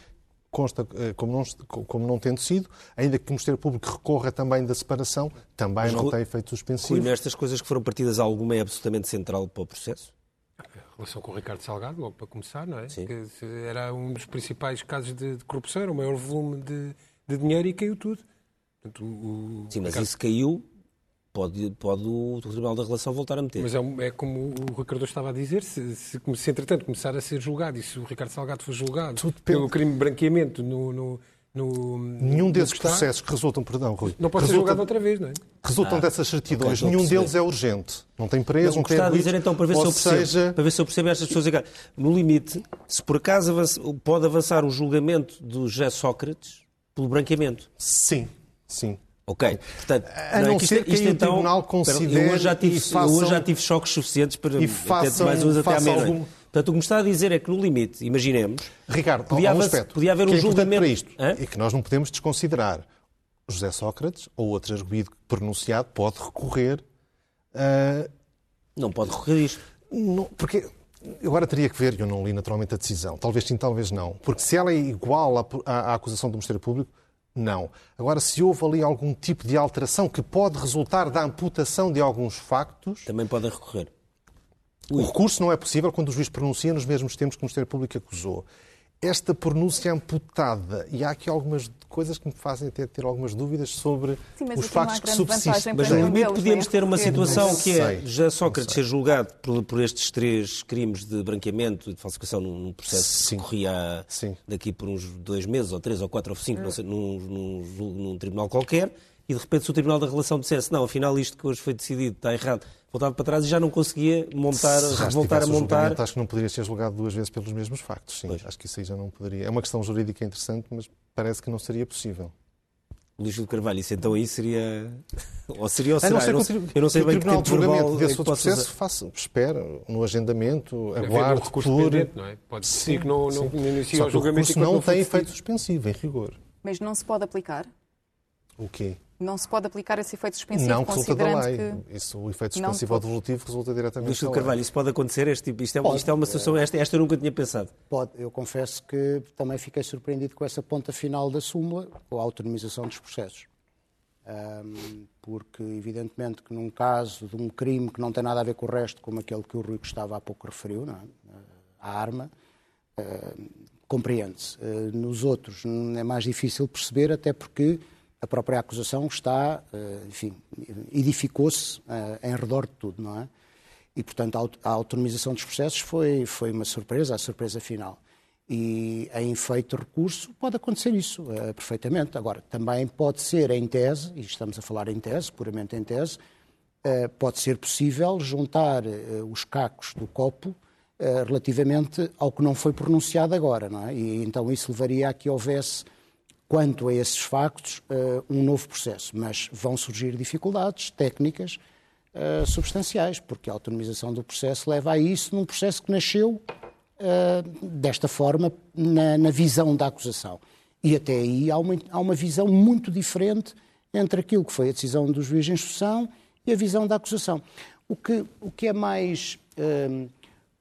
consta eh, como não, como não tendo sido, ainda que o Ministério Público recorra também da separação, também Mas, não tem efeito suspensivo. Rui, nestas coisas que foram partidas, alguma é absolutamente central para o processo? A relação com o Ricardo Salgado, logo para começar, não é? Sim. Que era um dos principais casos de, de corrupção, era o maior volume de, de dinheiro e caiu tudo. Portanto, o, Sim, mas Ricardo... isso caiu pode, pode o Tribunal da Relação voltar a meter. Mas é, é como o Ricardo estava a dizer, se, se, se, entretanto começar a ser julgado e se o Ricardo Salgado for julgado pelo crime de branqueamento no, no no, nenhum desses processos que resultam, perdão, Rui. Não pode ser julgado outra vez, não é? Resultam ah, dessas certidões, okay, nenhum deles é urgente. Não tem preso, não tem está a dizer então, para ver, se eu percebo, seja... para ver se eu percebo estas pessoas. No limite, se por acaso avança, pode avançar o julgamento do José Sócrates pelo branqueamento. Sim, sim. Ok, portanto, a não, não é que isto, ser que isto, então, o Tribunal considere eu hoje já tive, façam, hoje já tive choques suficientes para e façam, mais uns até à meia-noite. Algum... Portanto, o que me está a dizer é que, no limite, imaginemos... Ricardo, podia, um aspecto podia haver um que é julgamento... para isto Hã? e que nós não podemos desconsiderar. José Sócrates ou outro arguído pronunciado pode recorrer... Uh... Não pode recorrer a isto. Não, porque agora teria que ver, eu não li naturalmente a decisão, talvez sim, talvez não, porque se ela é igual à, à, à acusação do Ministério Público, não. Agora, se houve ali algum tipo de alteração que pode resultar da amputação de alguns factos. Também podem recorrer. Ui. O recurso não é possível quando o juiz pronuncia nos mesmos tempos que o Ministério Público acusou esta pronúncia amputada. E há aqui algumas coisas que me fazem até ter algumas dúvidas sobre Sim, os factos que subsistem. Mas no limite podíamos é? ter uma situação que é já Sócrates ser julgado por, por, estes três crimes de branqueamento e de falsificação num, num processo Sim. que corria Sim. daqui por uns dois meses, ou três, ou quatro, ou cinco, hum. sei, num, num, num tribunal qualquer, e de repente se o Tribunal da Relação dissesse não, afinal isto que hoje foi decidido está errado, voltava para trás e já não conseguia montar, voltar a montar. Acho que não poderia ser julgado duas vezes pelos mesmos factos. Sim, pois. acho que isso aí já não poderia. É uma questão jurídica interessante, mas parece que não seria possível. Luís de Carvalho, isso então aí seria. Ou seria ou será? Eu não sei, eu não sei bem o Tribunal de Julgamento desse outro processo, faça, espera no agendamento, aguarde um recurso por... não é? Pode ser que não, não, não inicie o julgamento. O não tem efeito suspensivo, em rigor. Mas não se pode aplicar? O quê? não se pode aplicar esse efeito suspensivo, não, considerando da lei. que... Isso, o efeito suspensivo ou devolutivo resulta diretamente Luís Carvalho, isso pode acontecer? Este, tipo, isto, é, pode, isto é uma situação, esta, esta eu nunca tinha pensado. Pode. Eu confesso que também fiquei surpreendido com essa ponta final da súmula, com a autonomização dos processos. Um, porque, evidentemente, que num caso de um crime que não tem nada a ver com o resto, como aquele que o Rui Gustavo há pouco referiu, não é? a arma, compreende-se. Nos outros é mais difícil perceber, até porque a própria acusação está, enfim, edificou-se em redor de tudo, não é? E, portanto, a autonomização dos processos foi, foi uma surpresa, a surpresa final. E em feito recurso pode acontecer isso uh, perfeitamente. Agora, também pode ser em tese, e estamos a falar em tese, puramente em tese, pode ser possível juntar os cacos do copo relativamente ao que não foi pronunciado agora. Não é? E então isso levaria a que houvesse, quanto a esses factos, um novo processo. Mas vão surgir dificuldades técnicas uh, substanciais, porque a autonomização do processo leva a isso num processo que nasceu uh, desta forma na, na, visão da acusação. E até aí há uma, há uma visão muito diferente entre aquilo que foi a decisão do juiz de instrução e a visão da acusação. O que, o que, é, mais, uh,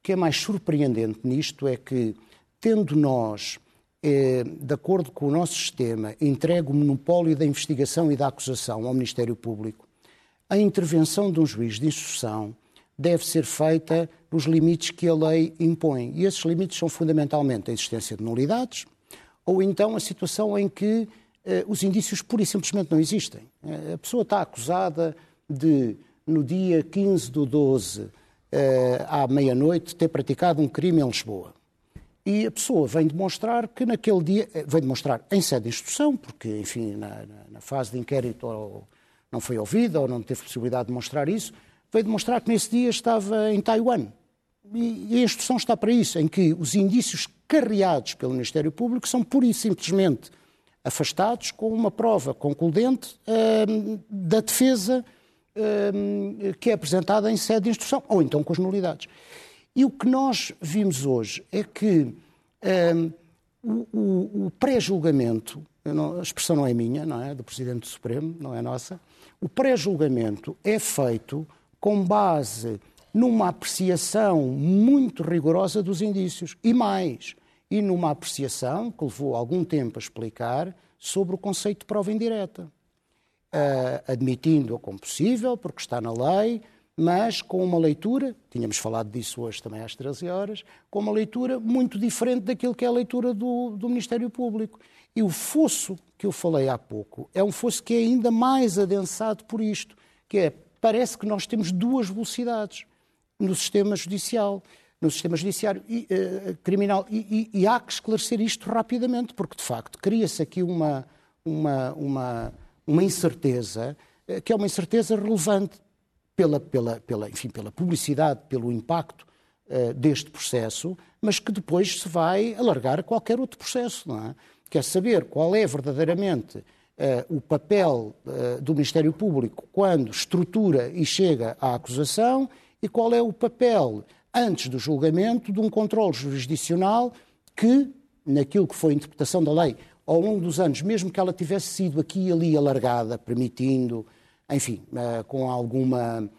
que é mais surpreendente nisto é que, tendo nós de acordo com o nosso sistema, entregue o monopólio da investigação e da acusação ao Ministério Público, a intervenção de um juiz de instrução deve ser feita nos limites que a lei impõe. E esses limites são fundamentalmente a existência de nulidades ou então a situação em que eh, os indícios pura e simplesmente não existem. Eh, a pessoa está acusada de, no dia 15 do 12, eh, à meia-noite, ter praticado um crime em Lisboa. E a pessoa vem demonstrar que naquele dia, eh, vem demonstrar em sede de instrução, porque, enfim, na, na fase de inquérito ou não foi ouvida ou não teve possibilidade de mostrar isso, veio demonstrar que nesse dia estava em Taiwan. E, a instrução está para isso, em que os indícios carreados pelo Ministério Público são pura e simplesmente afastados com uma prova concludente hum, da defesa hum, que é apresentada em sede de instrução, ou então com as nulidades. E o que nós vimos hoje é que o, o, o pré-julgamento, a expressão não é minha, não é? Do Presidente do Supremo, não é nossa, o pré-julgamento é feito com base numa apreciação muito rigorosa dos indícios. E mais, e numa apreciação que levou algum tempo a explicar sobre o conceito de prova indireta, uh, admitindo-a como possível, porque está na lei, mas com uma leitura, tínhamos falado disso hoje também às 13 horas, com uma leitura muito diferente daquilo que é a leitura do, do Ministério Público. E o fosso que eu falei há pouco é um fosso que é ainda mais adensado por isto, que é, parece que nós temos duas velocidades no sistema judicial, no sistema judiciário e, uh, criminal, e, e, e, há que esclarecer isto rapidamente, porque de facto cria-se aqui uma, uma, uma, uma incerteza, uh, que é uma incerteza relevante pela, pela, pela, enfim, pela publicidade, pelo impacto uh, deste processo, mas que depois se vai alargar a qualquer outro processo, não é? quer saber qual é verdadeiramente uh, o papel uh, do Ministério Público quando estrutura e chega à acusação e qual é o papel, antes do julgamento, de um controle jurisdicional que, naquilo que foi a interpretação da lei, ao longo dos anos, mesmo que ela tivesse sido aqui e ali alargada, permitindo, enfim, uh, com alguma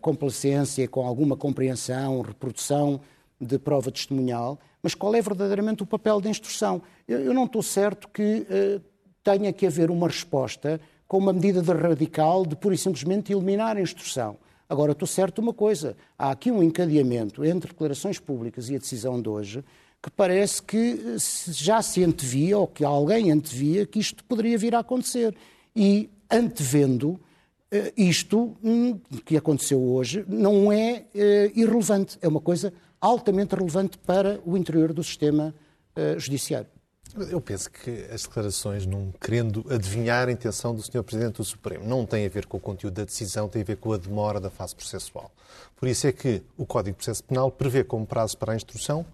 complacência, com alguma compreensão, reprodução de prova testemunhal, mas qual é verdadeiramente o papel da instrução? Eu, não estou certo que uh, tenha que haver uma resposta com uma medida de radical de pura e simplesmente eliminar a instrução. Agora, estou certo uma coisa: há aqui um encadeamento entre declarações públicas e a decisão de hoje que parece que eh, já se antevia, ou que alguém antevia, que isto poderia vir a acontecer. E, antevendo, eh, isto hum, que aconteceu hoje não é irrelevante, é uma coisa altamente relevante para o interior do sistema uh, judiciário. Eu penso que as declarações, não querendo adivinhar a intenção do Sr. Presidente do Supremo, não têm a ver com o conteúdo da decisão, têm a ver com a demora da fase processual. Por isso é que o Código de Processo Penal prevê como prazo para a instrução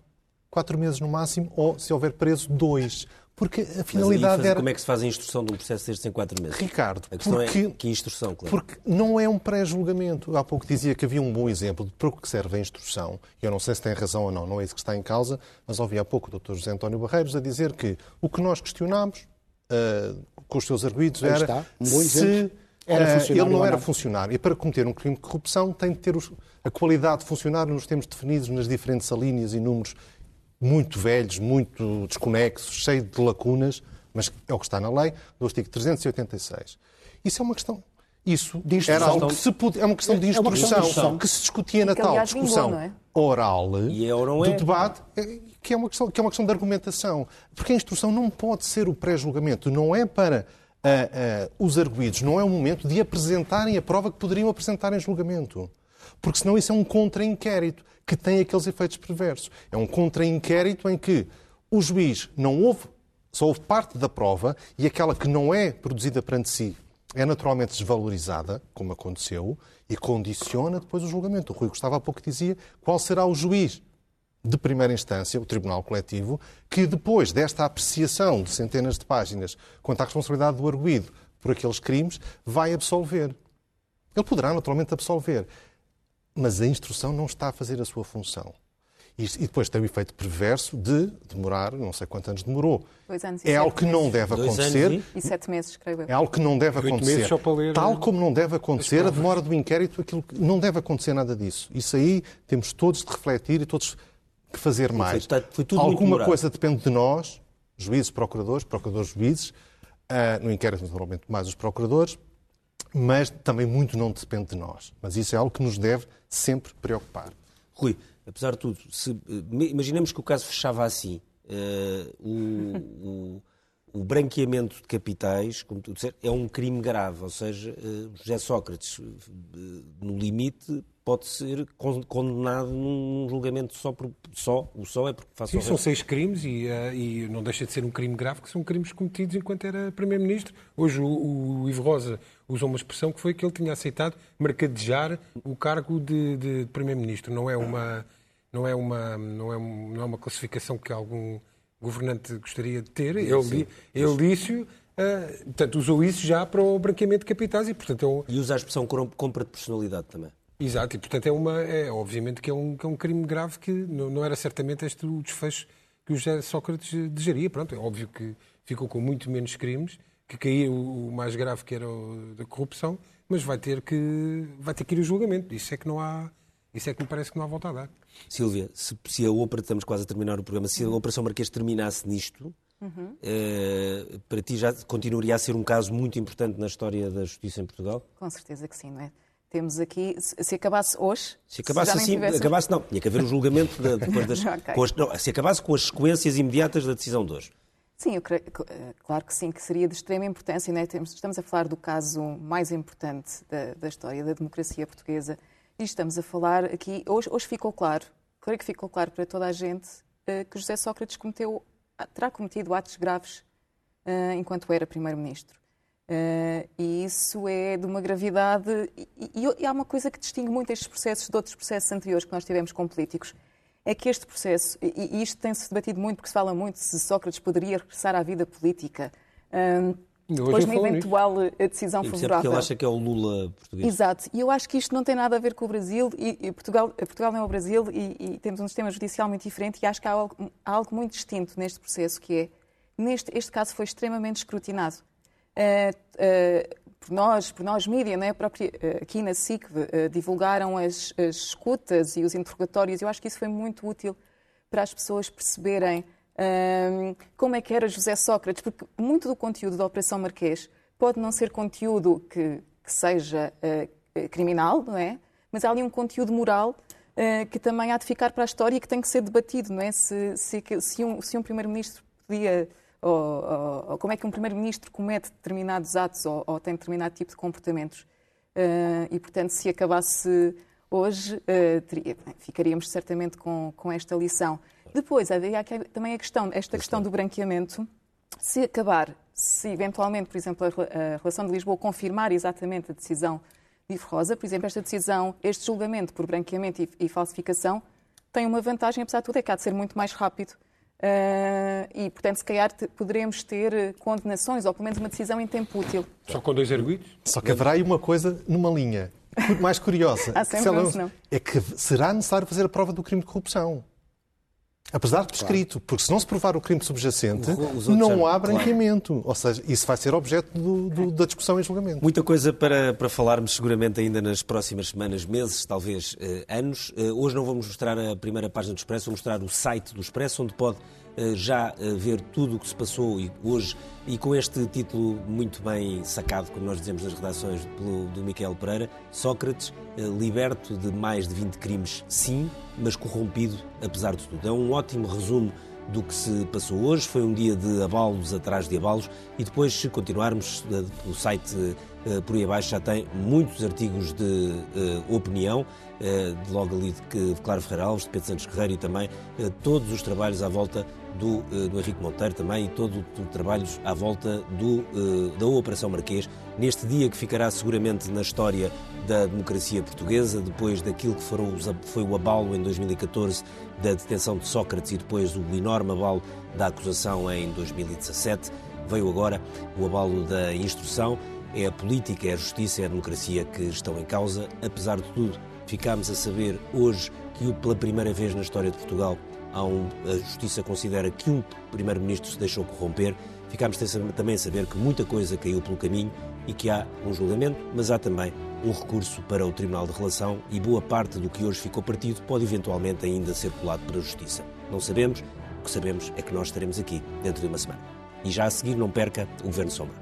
quatro meses no máximo, ou, se houver preso, dois. Porque a finalidade era. Como é que se faz a instrução de um processo destes em quatro meses? Ricardo, a questão é porque, é que instrução, claro. Porque não é um pré-julgamento. Há pouco dizia que havia um bom exemplo de para o que serve a instrução. Eu não sei se tem razão ou não, não é isso que está em causa, mas ouvi há pouco o Dr. José António Barreiros a dizer que o que nós questionámos uh, com os seus arguídos era está, um bom se era uh, ele não era funcionário. E para cometer um crime de corrupção tem de ter os, a qualidade de funcionário nos termos definidos nas diferentes alíneas e números muito velhos, muito desconexos, cheios de lacunas mas é o que está na lei, do artigo 386. Isso é uma questão Isso era algo que se pode, é uma questão de é instrução, que se discutia na tal discussão é? oral é do debate, que é, uma questão, que é uma questão de argumentação. Porque a instrução não pode ser o pré-julgamento, não é para uh, uh, os arguídos, não é o momento de apresentarem a prova que poderiam apresentar em julgamento. Porque senão isso é um contra-inquérito que tem aqueles efeitos perversos. É um contra-inquérito em que o juiz não houve, só houve parte da prova e aquela que não é produzida perante si é naturalmente desvalorizada, como aconteceu, e condiciona depois o julgamento. O Rui Gustavo há pouco dizia qual será o juiz de primeira instância, o Tribunal Coletivo, que depois desta apreciação de centenas de páginas quanto à responsabilidade do arguído por aqueles crimes, vai absolver. Ele poderá naturalmente absolver, mas a instrução não está a fazer a sua função. E, depois tem o efeito perverso de demorar, não sei quantos anos demorou. Dois anos e é algo que meses. não deve acontecer. E sete meses, creio eu. É algo que não deve acontecer. Tal como não deve acontecer a demora do inquérito, aquilo que não deve acontecer nada disso. Isso aí temos todos de refletir e todos que fazer mais. Foi, foi tudo Alguma coisa depende de nós, juízes, procuradores, procuradores, juízes, uh, no inquérito naturalmente mais os procuradores, mas também muito não depende de nós. Mas isso é algo que nos deve sempre preocupar. Rui, apesar de tudo, se, imaginemos que o caso fechava assim. Uh, o, o, o, branqueamento de capitais, como tu disseste, é um crime grave. Ou seja, uh, José Sócrates, uh, no limite, pode ser condenado num julgamento só por só o só é porque faz Sim, são seis crimes e, e, não deixa de ser um crime grave que são crimes cometidos enquanto era primeiro-ministro. Hoje o, o Ivo Rosa usou uma expressão que foi que ele tinha aceitado mercadejar o cargo de, de primeiro-ministro. Não é uma não é uma, não é, não é uma classificação que algum governante gostaria de ter. Ele, ele disse, uh, portanto, usou isso já para o branqueamento de capitais e, portanto, é um... E usa a expressão compra de personalidade também. Exato, e portanto é uma, é, obviamente que é um, que é um crime grave que não, não era certamente este o desfecho que o José Sócrates desejaria. Pronto, é óbvio que ficou com muito menos crimes, que caiu o mais grave que era o da corrupção, mas vai ter que vai ter que ir o julgamento. Isso é que não há isso é que me parece que não há volta a dar. Silvia, se, se a ópera, estamos quase a terminar o programa, se a Operação Marquês terminasse nisto, uhum. eh, para ti já continuaria a ser um caso muito importante na história da justiça em Portugal? Com certeza que sim, não é? Temos aqui, se acabasse hoje. Se acabasse se assim, tivesse... acabasse não, tinha que haver um julgamento de, depois das. okay. as, não, se acabasse com as sequências imediatas da decisão de hoje. Sim, eu creio, eh, claro que sim, que seria de extrema importância. Né? Estamos a falar do caso mais importante da, da história da democracia portuguesa e estamos a falar aqui, hoje, hoje ficou claro, creio que ficou claro para toda a gente, uh, que José Sócrates cometeu, terá cometido atos graves uh, enquanto era Primeiro-Ministro. Uh, e isso é de uma gravidade. E, e, e, há uma coisa que distingue muito estes processos de outros processos anteriores que nós tivemos com políticos. É que este processo, e, e isto tem-se debatido muito porque se fala muito se Sócrates poderia regressar à vida política. Depois de uma eventual eh, decisão e favorável. Porque ele acha que é o Lula português. Exato. E eu acho que isto não tem nada a ver com o Brasil. E, e Portugal, Portugal não é o Brasil e, e, temos um sistema judicial muito diferente. E acho que há algo, há algo muito distinto neste processo, que é, neste este caso foi extremamente escrutinado. Uh, uh, por nós, por nós mídia, é? Próprio, uh, aqui na SIC, divulgaram as, as escutas e os interrogatórios. Eu acho que isso foi muito útil para as pessoas perceberem um, como é que era José Sócrates, porque muito do conteúdo da Operação Marquês pode não ser conteúdo que, que seja uh, criminal, não é? Mas há ali um conteúdo moral uh, que também há de ficar para a história e que tem que ser debatido, não é? Se, se, se um, se um primeiro-ministro podia ou, ou, ou, como é que um primeiro-ministro comete determinados atos ou, ou, tem determinado tipo de comportamentos. Uh, e, portanto, se acabasse hoje, uh, teria, ficaríamos certamente com, com esta lição. Depois, havia também a questão, esta questão do branqueamento. Se acabar, se eventualmente, por exemplo, a relação de Lisboa confirmar exatamente a decisão de Ivo Rosa, por exemplo, esta decisão, este julgamento por branqueamento e, e falsificação, tem uma vantagem, apesar de tudo, é que há de ser muito mais rápido. Uh, e, portanto, se calhar podremos ter condenações ou pelo menos uma decisão em tempo útil. Só com dois arguidos? Só que haverá aí uma coisa numa linha mais curiosa. há sempre que, não. É que será necessário fazer a prova do crime de corrupção. Apesar de prescrito, claro. porque se não se provar o crime subjacente, não há branqueamento. Claro. Ou seja, isso vai ser objeto do, do, da discussão em julgamento. Muita coisa para, para falarmos seguramente ainda nas próximas semanas, meses, talvez eh, anos. Eh, hoje não vamos mostrar a primeira página do Expresso, vamos mostrar o site do Expresso, onde pode já eh, ver tudo o que se passou hoje, e com este título muito bem sacado, como nós dizemos nas redações do Miquel Pereira, Sócrates, eh, liberto de mais de 20 crimes, sim, mas corrompido apesar de tudo. É um ótimo resumo do que se passou hoje. Foi um dia de abalos atrás de abalos e depois, se continuarmos, o site por aí abaixo já tem muitos artigos de opinião eh, logo ali de Claro Ferreira Alves, de Pedro Santos Guerreiro e também eh, todos os trabalhos à volta do, eh, do Henrique Monteiro também e todos os trabalhos à volta do, da Operação Marquês, neste dia que ficará seguramente na história da democracia portuguesa, depois daquilo que foram, foi o abalo em 2014 da detenção de Sócrates e depois o enorme abalo da acusação em 2017, veio agora o abalo da instrução. É a política, é a justiça, é a democracia que estão em causa, apesar de tudo ficámos a saber hoje que pela primeira vez na história de Portugal um, a Justiça considera que um Primeiro-Ministro se deixou corromper. Ficámos também a saber que muita coisa caiu pelo caminho e que há um julgamento, mas há também um recurso para o Tribunal de Relação e boa parte do que hoje ficou partido pode eventualmente ainda ser colado para a Justiça. Não sabemos, o que sabemos é que nós estaremos aqui dentro de uma semana. E já a seguir não perca o Governo Sombra.